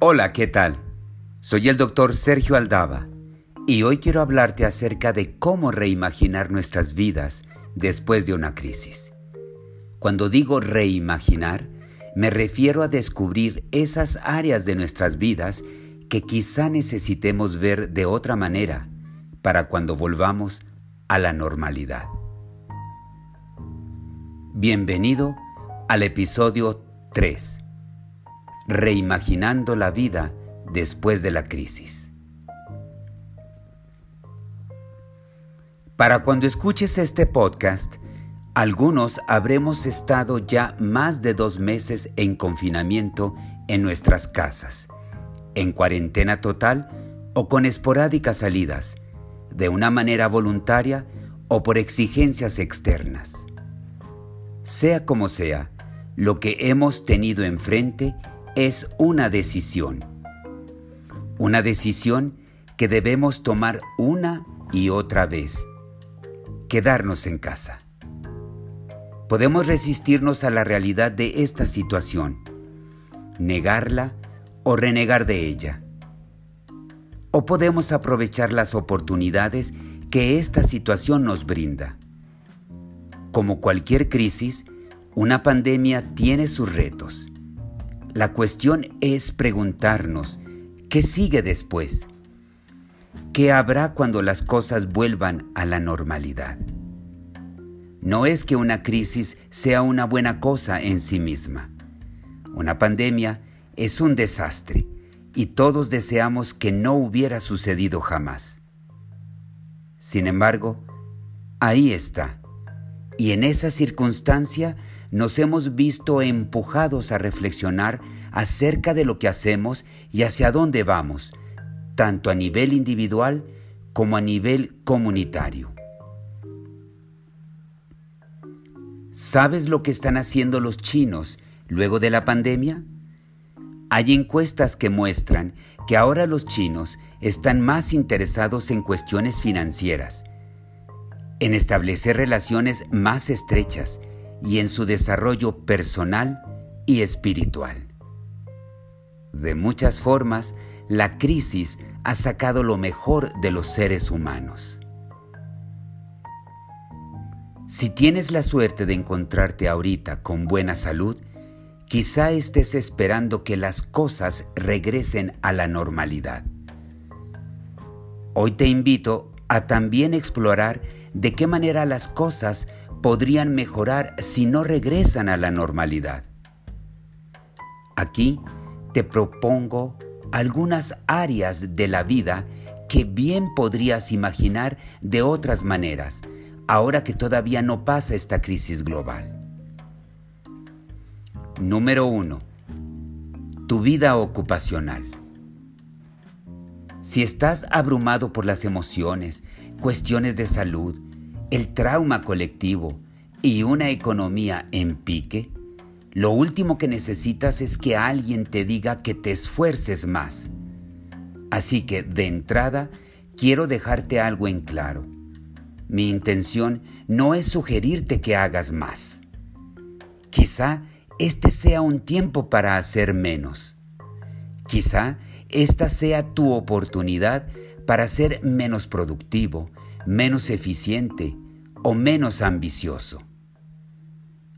Hola, ¿qué tal? Soy el doctor Sergio Aldaba y hoy quiero hablarte acerca de cómo reimaginar nuestras vidas después de una crisis. Cuando digo reimaginar, me refiero a descubrir esas áreas de nuestras vidas que quizá necesitemos ver de otra manera para cuando volvamos a la normalidad. Bienvenido al episodio 3 Reimaginando la vida después de la crisis. Para cuando escuches este podcast, algunos habremos estado ya más de dos meses en confinamiento en nuestras casas, en cuarentena total o con esporádicas salidas, de una manera voluntaria o por exigencias externas. Sea como sea, lo que hemos tenido enfrente es una decisión. Una decisión que debemos tomar una y otra vez. Quedarnos en casa. Podemos resistirnos a la realidad de esta situación, negarla o renegar de ella. O podemos aprovechar las oportunidades que esta situación nos brinda. Como cualquier crisis, una pandemia tiene sus retos la cuestión es preguntarnos, ¿qué sigue después? ¿Qué habrá cuando las cosas vuelvan a la normalidad? No es que una crisis sea una buena cosa en sí misma. Una pandemia es un desastre y todos deseamos que no hubiera sucedido jamás. Sin embargo, ahí está. Y en esa circunstancia nos hemos visto empujados a reflexionar acerca de lo que hacemos y hacia dónde vamos, tanto a nivel individual como a nivel comunitario. ¿Sabes lo que están haciendo los chinos luego de la pandemia? Hay encuestas que muestran que ahora los chinos están más interesados en cuestiones financieras, en establecer relaciones más estrechas y en su desarrollo personal y espiritual. De muchas formas, la crisis ha sacado lo mejor de los seres humanos. Si tienes la suerte de encontrarte ahorita con buena salud, quizá estés esperando que las cosas regresen a la normalidad. Hoy te invito a también explorar de qué manera las cosas podrían mejorar si no regresan a la normalidad. Aquí te propongo algunas áreas de la vida que bien podrías imaginar de otras maneras, ahora que todavía no pasa esta crisis global. Número 1. Tu vida ocupacional. Si estás abrumado por las emociones, cuestiones de salud, el trauma colectivo y una economía en pique, lo último que necesitas es que alguien te diga que te esfuerces más. Así que de entrada quiero dejarte algo en claro. Mi intención no es sugerirte que hagas más. Quizá este sea un tiempo para hacer menos. Quizá esta sea tu oportunidad para ser menos productivo, menos eficiente o menos ambicioso.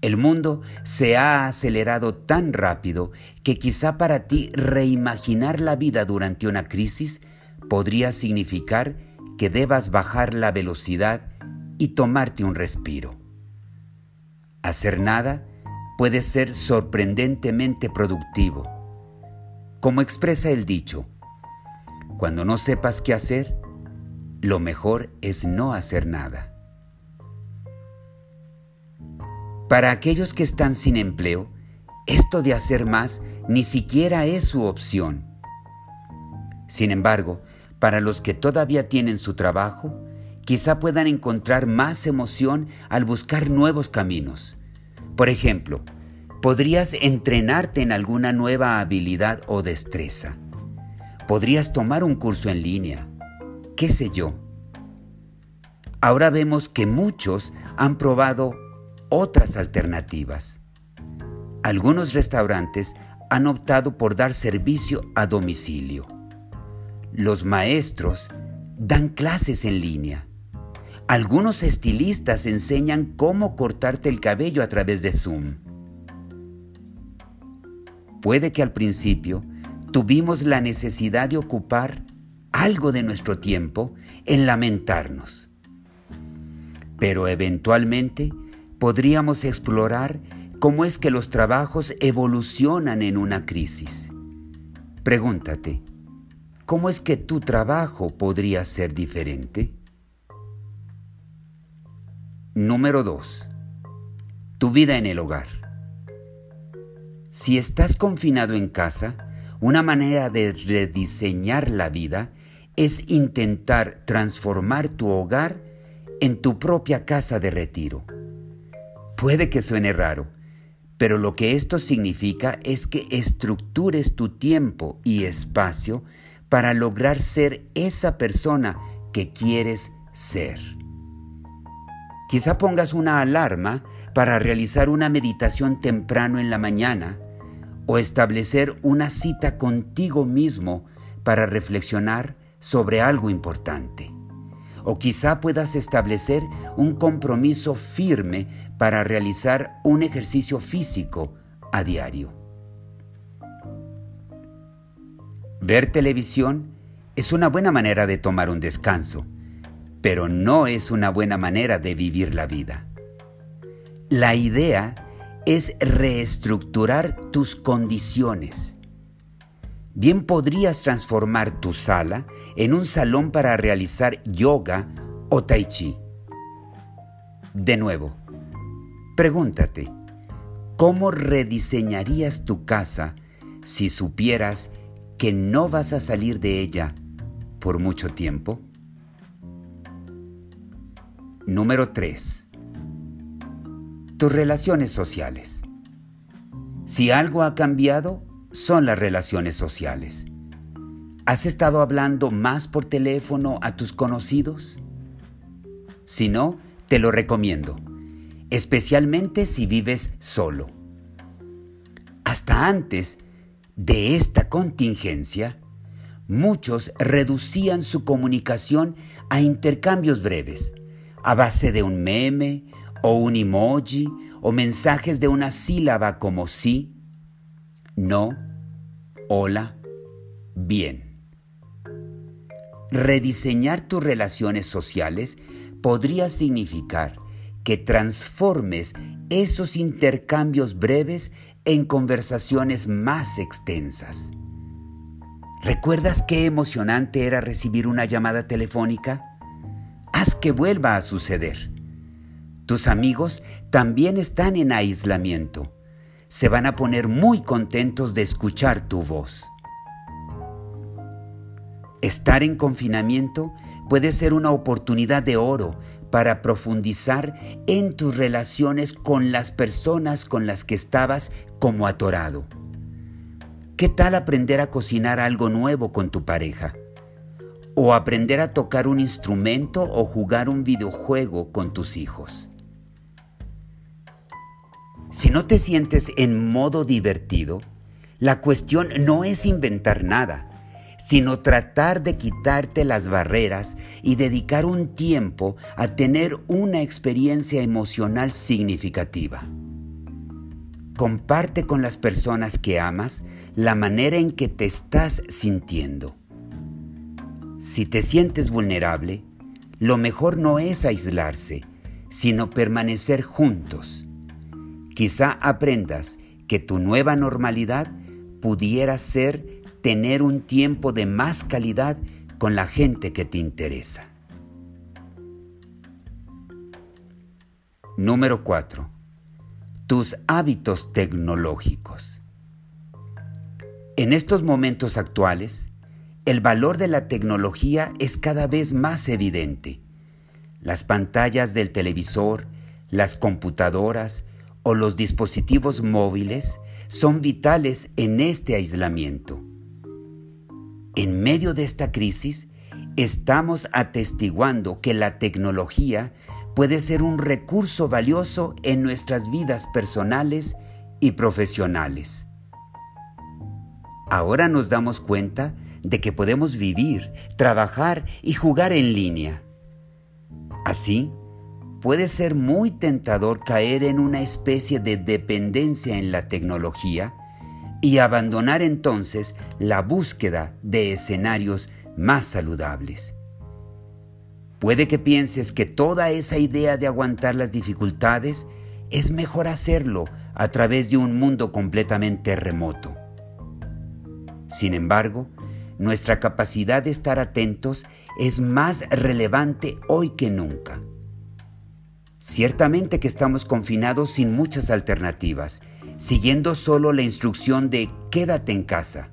El mundo se ha acelerado tan rápido que quizá para ti reimaginar la vida durante una crisis podría significar que debas bajar la velocidad y tomarte un respiro. Hacer nada puede ser sorprendentemente productivo. Como expresa el dicho, cuando no sepas qué hacer, lo mejor es no hacer nada. Para aquellos que están sin empleo, esto de hacer más ni siquiera es su opción. Sin embargo, para los que todavía tienen su trabajo, quizá puedan encontrar más emoción al buscar nuevos caminos. Por ejemplo, podrías entrenarte en alguna nueva habilidad o destreza. Podrías tomar un curso en línea qué sé yo. Ahora vemos que muchos han probado otras alternativas. Algunos restaurantes han optado por dar servicio a domicilio. Los maestros dan clases en línea. Algunos estilistas enseñan cómo cortarte el cabello a través de Zoom. Puede que al principio tuvimos la necesidad de ocupar algo de nuestro tiempo en lamentarnos. Pero eventualmente podríamos explorar cómo es que los trabajos evolucionan en una crisis. Pregúntate, ¿cómo es que tu trabajo podría ser diferente? Número 2. Tu vida en el hogar. Si estás confinado en casa, una manera de rediseñar la vida es intentar transformar tu hogar en tu propia casa de retiro. Puede que suene raro, pero lo que esto significa es que estructures tu tiempo y espacio para lograr ser esa persona que quieres ser. Quizá pongas una alarma para realizar una meditación temprano en la mañana o establecer una cita contigo mismo para reflexionar sobre algo importante. O quizá puedas establecer un compromiso firme para realizar un ejercicio físico a diario. Ver televisión es una buena manera de tomar un descanso, pero no es una buena manera de vivir la vida. La idea es reestructurar tus condiciones Bien podrías transformar tu sala en un salón para realizar yoga o tai chi. De nuevo, pregúntate, ¿cómo rediseñarías tu casa si supieras que no vas a salir de ella por mucho tiempo? Número 3. Tus relaciones sociales. Si algo ha cambiado, son las relaciones sociales. ¿Has estado hablando más por teléfono a tus conocidos? Si no, te lo recomiendo, especialmente si vives solo. Hasta antes de esta contingencia, muchos reducían su comunicación a intercambios breves, a base de un meme o un emoji o mensajes de una sílaba como sí, no, hola, bien. Rediseñar tus relaciones sociales podría significar que transformes esos intercambios breves en conversaciones más extensas. ¿Recuerdas qué emocionante era recibir una llamada telefónica? Haz que vuelva a suceder. Tus amigos también están en aislamiento se van a poner muy contentos de escuchar tu voz. Estar en confinamiento puede ser una oportunidad de oro para profundizar en tus relaciones con las personas con las que estabas como atorado. ¿Qué tal aprender a cocinar algo nuevo con tu pareja? ¿O aprender a tocar un instrumento o jugar un videojuego con tus hijos? Si no te sientes en modo divertido, la cuestión no es inventar nada, sino tratar de quitarte las barreras y dedicar un tiempo a tener una experiencia emocional significativa. Comparte con las personas que amas la manera en que te estás sintiendo. Si te sientes vulnerable, lo mejor no es aislarse, sino permanecer juntos Quizá aprendas que tu nueva normalidad pudiera ser tener un tiempo de más calidad con la gente que te interesa. Número 4. Tus hábitos tecnológicos. En estos momentos actuales, el valor de la tecnología es cada vez más evidente. Las pantallas del televisor, las computadoras, o los dispositivos móviles son vitales en este aislamiento. En medio de esta crisis, estamos atestiguando que la tecnología puede ser un recurso valioso en nuestras vidas personales y profesionales. Ahora nos damos cuenta de que podemos vivir, trabajar y jugar en línea. Así, puede ser muy tentador caer en una especie de dependencia en la tecnología y abandonar entonces la búsqueda de escenarios más saludables. Puede que pienses que toda esa idea de aguantar las dificultades es mejor hacerlo a través de un mundo completamente remoto. Sin embargo, nuestra capacidad de estar atentos es más relevante hoy que nunca. Ciertamente que estamos confinados sin muchas alternativas, siguiendo solo la instrucción de quédate en casa.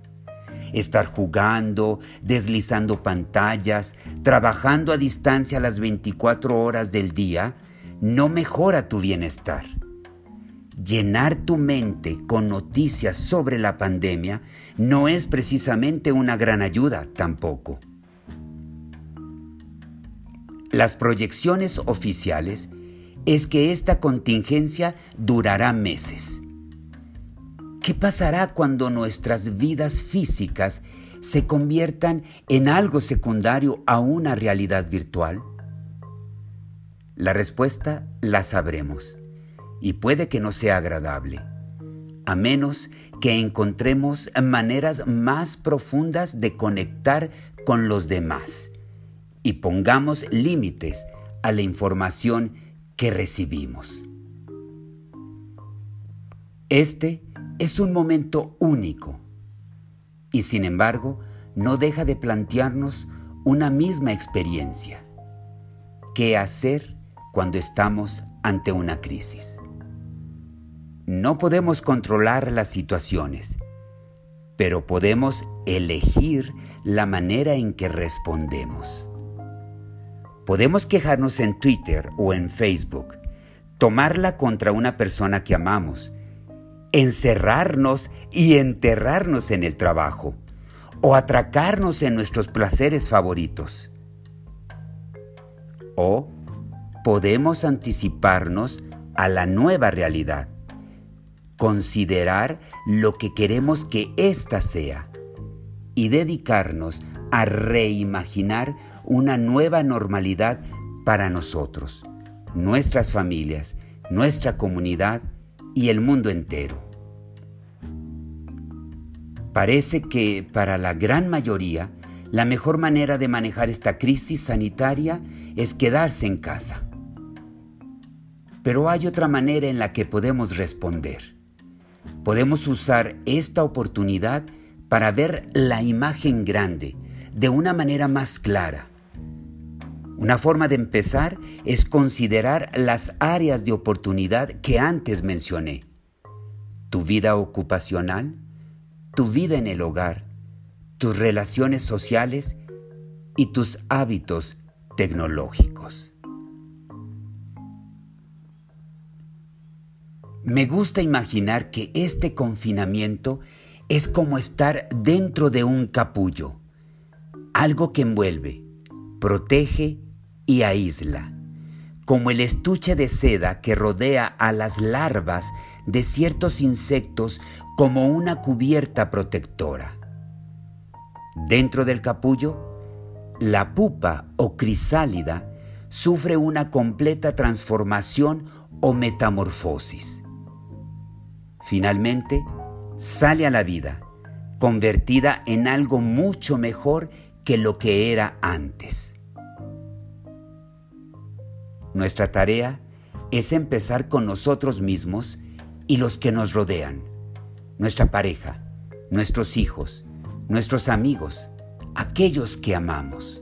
Estar jugando, deslizando pantallas, trabajando a distancia las 24 horas del día, no mejora tu bienestar. Llenar tu mente con noticias sobre la pandemia no es precisamente una gran ayuda tampoco. Las proyecciones oficiales es que esta contingencia durará meses. ¿Qué pasará cuando nuestras vidas físicas se conviertan en algo secundario a una realidad virtual? La respuesta la sabremos y puede que no sea agradable, a menos que encontremos maneras más profundas de conectar con los demás y pongamos límites a la información que recibimos. Este es un momento único y sin embargo no deja de plantearnos una misma experiencia. ¿Qué hacer cuando estamos ante una crisis? No podemos controlar las situaciones, pero podemos elegir la manera en que respondemos. Podemos quejarnos en Twitter o en Facebook, tomarla contra una persona que amamos, encerrarnos y enterrarnos en el trabajo. O atracarnos en nuestros placeres favoritos. O podemos anticiparnos a la nueva realidad. Considerar lo que queremos que ésta sea. Y dedicarnos a reimaginar una nueva normalidad para nosotros, nuestras familias, nuestra comunidad y el mundo entero. Parece que para la gran mayoría la mejor manera de manejar esta crisis sanitaria es quedarse en casa. Pero hay otra manera en la que podemos responder podemos usar esta oportunidad para ver la imagen grande de una manera más clara. Una forma de empezar es considerar las áreas de oportunidad que antes mencioné. Tu vida ocupacional, tu vida en el hogar, tus relaciones sociales y tus hábitos tecnológicos. Me gusta imaginar que este confinamiento es como estar dentro de un capullo, algo que envuelve, protege y aísla, como el estuche de seda que rodea a las larvas de ciertos insectos como una cubierta protectora. Dentro del capullo, la pupa o crisálida sufre una completa transformación o metamorfosis finalmente sale a la vida, convertida en algo mucho mejor que lo que era antes. Nuestra tarea es empezar con nosotros mismos y los que nos rodean, nuestra pareja, nuestros hijos, nuestros amigos, aquellos que amamos.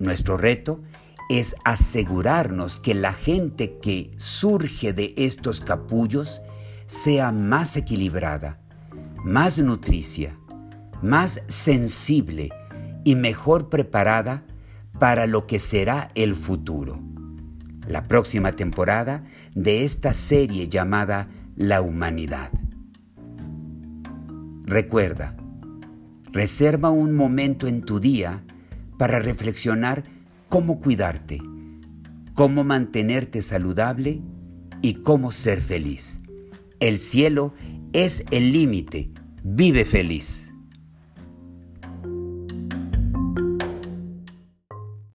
Nuestro reto es asegurarnos que la gente que surge de estos capullos sea más equilibrada, más nutricia, más sensible y mejor preparada para lo que será el futuro. La próxima temporada de esta serie llamada La Humanidad. Recuerda, reserva un momento en tu día para reflexionar cómo cuidarte, cómo mantenerte saludable y cómo ser feliz. El cielo es el límite Vive feliz.